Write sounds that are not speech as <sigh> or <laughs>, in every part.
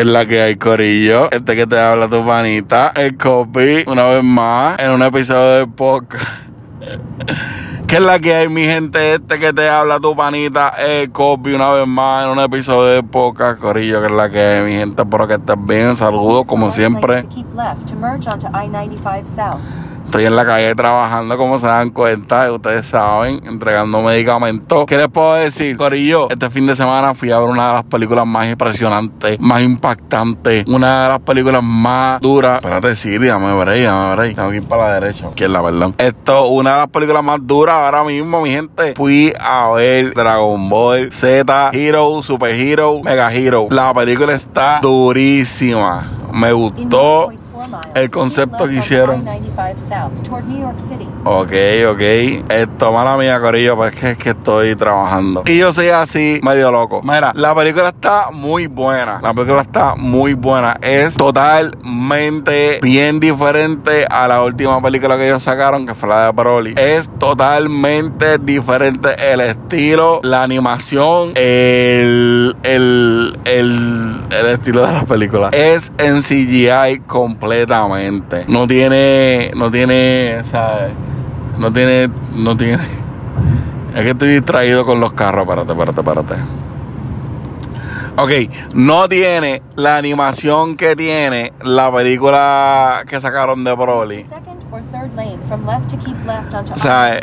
¿Qué es la que hay, Corillo? Este que te habla tu panita, el copy, una vez más, en un episodio de podcast. <laughs> ¿Qué es la que hay, mi gente? Este que te habla tu panita, el copy, una vez más, en un episodio de podcast, Corillo. ¿Qué es la que hay, mi gente? Espero que estés bien. Saludos, como siempre. Estoy en la calle trabajando, como se dan cuenta, ustedes saben, entregando medicamentos. ¿Qué les puedo decir? Corillo, este fin de semana fui a ver una de las películas más impresionantes, más impactantes, una de las películas más duras. Espérate, Siri, dame ver dame ver Tengo que ir para la derecha. ¿Quién es la verdad? Esto, una de las películas más duras ahora mismo, mi gente. Fui a ver Dragon Ball Z, Hero, Super Hero, Mega Hero. La película está durísima. Me gustó el concepto que hicieron. Ok, ok. Esto, mala mía, Corillo, pues es que, es que estoy trabajando. Y yo soy así, medio loco. Mira, la película está muy buena. La película está muy buena. Es totalmente bien diferente a la última película que ellos sacaron, que fue la de Broly. Es totalmente diferente el estilo, la animación, el, el, el, estilo de la película. Es en CGI completamente. No tiene, no tiene, ¿sabes? No tiene, no tiene. Es que estoy distraído con los carros. Espérate, espérate, espérate. Ok, no tiene la animación que tiene la película que sacaron de Broly. O sea,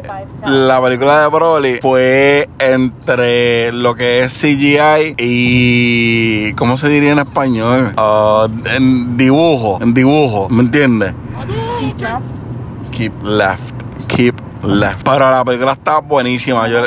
la película de Broly fue entre lo que es CGI y. ¿Cómo se diría en español? Uh, en dibujo, en dibujo, ¿me entiendes? Keep left. Keep left. Keep left. Pero la película está buenísima. Yo...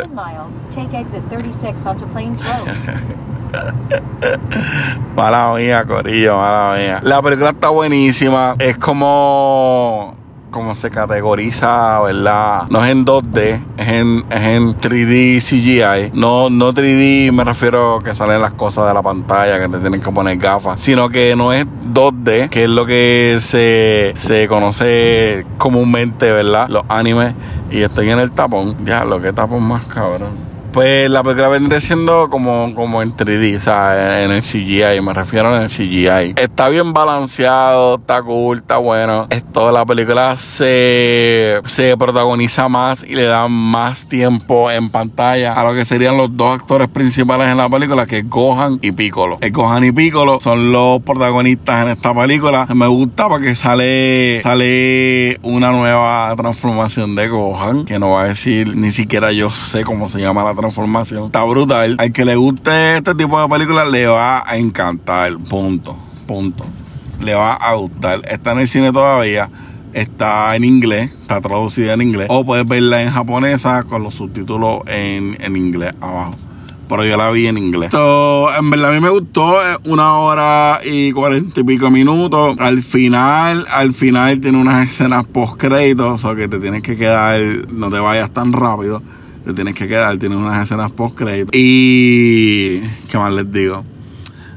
<laughs> mala mía, Corillo, mala mía. La película está buenísima. Es como como se categoriza, ¿verdad? No es en 2D, es en, es en 3D CGI. No, no 3D me refiero a que salen las cosas de la pantalla, que te tienen que poner gafas, sino que no es 2D, que es lo que se, se conoce comúnmente, ¿verdad? Los animes. Y estoy en el tapón. Ya, lo que tapón más cabrón. Pues la película vendría siendo como, como en 3D, o sea, en el CGI, me refiero en el CGI. Está bien balanceado, está cool, está bueno. Esto, la película se, se protagoniza más y le da más tiempo en pantalla a lo que serían los dos actores principales en la película, que es Gohan y Piccolo. El Gohan y Piccolo son los protagonistas en esta película. Me gusta porque sale, sale una nueva transformación de Gohan, que no va a decir, ni siquiera yo sé cómo se llama la transformación. Está brutal. Al que le guste este tipo de películas le va a encantar. Punto. Punto. Le va a gustar. Está en el cine todavía. Está en inglés. Está traducida en inglés. O puedes verla en japonesa con los subtítulos en, en inglés abajo pero yo la vi en inglés. en verdad a mí me gustó una hora y cuarenta y pico minutos. Al final, al final tiene unas escenas post créditos, o que te tienes que quedar, no te vayas tan rápido te tienes que quedar, tiene unas escenas post crédito. Y qué más les digo.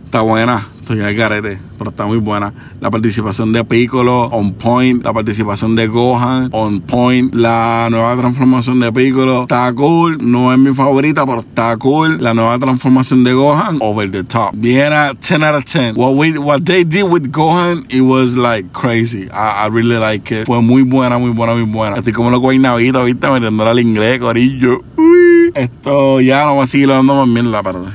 Está buena, estoy al garete pero está muy buena. La participación de Piccolo, on point. La participación de Gohan, on point. La nueva transformación de Piccolo, está cool. No es mi favorita, pero está cool. La nueva transformación de Gohan, over the top. Bien a 10 out of 10. What, we, what they did with Gohan, it was like crazy. I, I really like it. Fue muy buena, muy buena, muy buena. Estoy como loco guaynabito, viste, metiéndole al inglés, corillo. Uy. Esto ya no va a seguir dando más mierda, perdón.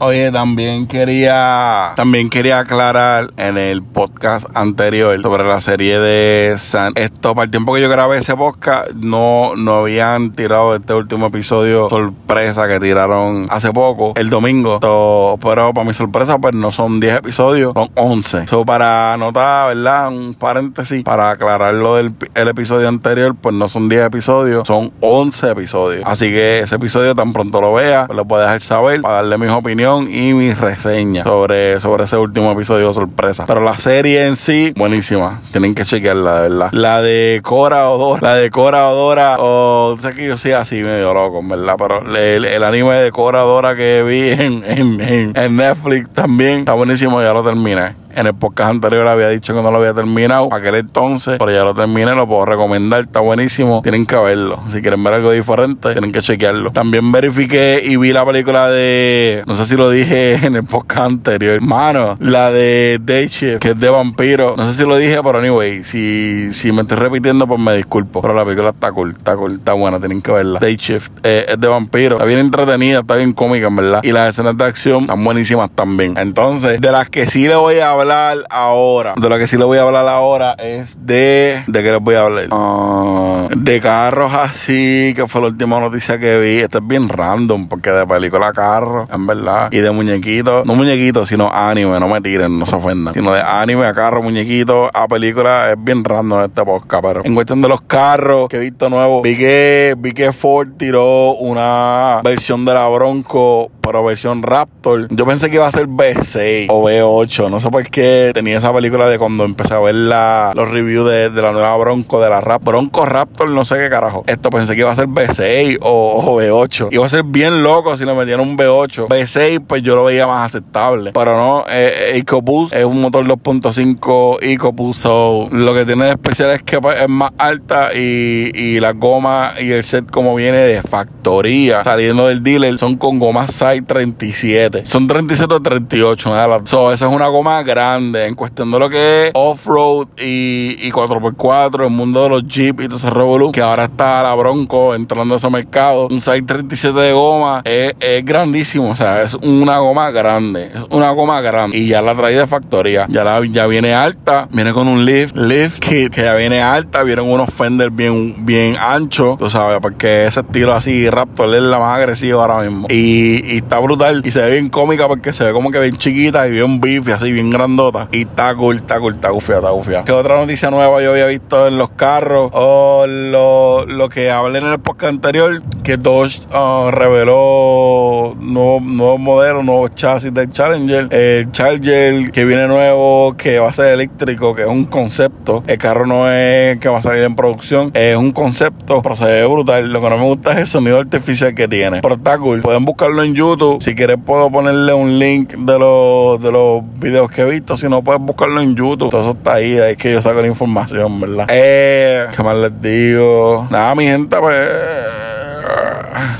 Oye, también quería, también quería aclarar en el podcast anterior sobre la serie de San. Esto, para el tiempo que yo grabé ese podcast, no, no habían tirado este último episodio sorpresa que tiraron hace poco, el domingo. pero para mi sorpresa, pues no son 10 episodios, son 11. So, para anotar, ¿verdad? Un paréntesis, para aclarar lo del el episodio anterior, pues no son 10 episodios, son 11 episodios. Así que ese episodio, tan pronto lo vea, pues lo puedo dejar saber para darle mis opiniones y mi reseña sobre, sobre ese último episodio sorpresa. Pero la serie en sí, buenísima. Tienen que chequearla, de verdad. La de Cora Odora, la de Cora Odora, o sé que yo soy así medio loco, ¿verdad? Pero el, anime de Cora Odora que vi en, en, en, Netflix también está buenísimo, ya lo terminé. En el podcast anterior había dicho que no lo había terminado. Aquel entonces, pero ya lo terminé, lo puedo recomendar. Está buenísimo. Tienen que verlo. Si quieren ver algo diferente, tienen que chequearlo. También verifiqué y vi la película de. No sé si lo dije <laughs> en el podcast anterior. Hermano, la de Day Shift, que es de vampiro. No sé si lo dije, pero anyway, si, si me estoy repitiendo, pues me disculpo. Pero la película está cool, está cool, está buena, tienen que verla. Day Shift eh, es de vampiro. Está bien entretenida, está bien cómica, en verdad. Y las escenas de acción están buenísimas también. Entonces, de las que sí le voy a hablar ahora, de las que sí le voy a hablar ahora es de. ¿De qué les voy a hablar? Ah, de carros así, que fue la última noticia que vi. Esto es bien random, porque de película carro, en verdad. Y de muñequitos, no muñequitos, sino anime, no me tiren, no se ofendan. Sino de anime a carro, muñequitos, a película, es bien random este podcast. Pero en cuestión de los carros que he visto nuevos, vi que, vi que Ford tiró una versión de la Bronco pero versión Raptor. Yo pensé que iba a ser B6 o B8. No sé por qué tenía esa película de cuando empecé a ver la, los reviews de, la nueva Bronco, de la Rap. Bronco Raptor, no sé qué carajo. Esto pensé que iba a ser B6 o, B8. Iba a ser bien loco si le metían un B8. B6, pues yo lo veía más aceptable. Pero no, eh, EcoBoost es un motor 2.5 EcoBoost. So, lo que tiene de especial es que pues, es más alta y, y la goma y el set como viene de factoría saliendo del dealer son con gomas 37. Son 37 o 38, nada. So, esa es una goma grande en cuestión de lo que es off-road y, y 4x4, el mundo de los Jeep y todo ese revolú, que ahora está la Bronco entrando a ese mercado. Un size 37 de goma es, es, grandísimo, o sea, es una goma grande, es una goma grande. Y ya la traí de factoría, ya, la, ya viene alta, viene con un lift, lift kit que ya viene alta, vienen unos fenders bien, bien anchos, tú sabes, porque ese estilo así Raptor es la más agresiva ahora mismo. Y está brutal y se ve bien cómica porque se ve como que bien chiquita y bien bife, así bien grandota. Y está cool, está cool, está gufia, está gufia. ¿Qué otra noticia nueva yo había visto en los carros? O lo, lo que hablé en el podcast anterior, que Dodge uh, reveló nuevos nuevo modelos, nuevos chasis del Challenger. El Charger que viene nuevo, que va a ser eléctrico, que es un concepto. El carro no es que va a salir en producción, es un concepto, pero se ve brutal. Lo que no me gusta es el sonido artificial que tiene. Pero está cool. Pueden buscarlo en YouTube. Si quieres puedo ponerle un link de los, de los videos que he visto. Si no, puedes buscarlo en YouTube. Todo eso está ahí. Es que yo saco la información, ¿verdad? Eh, ¿qué más les digo? Nada, mi gente, pues...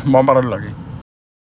Vamos a pararlo aquí.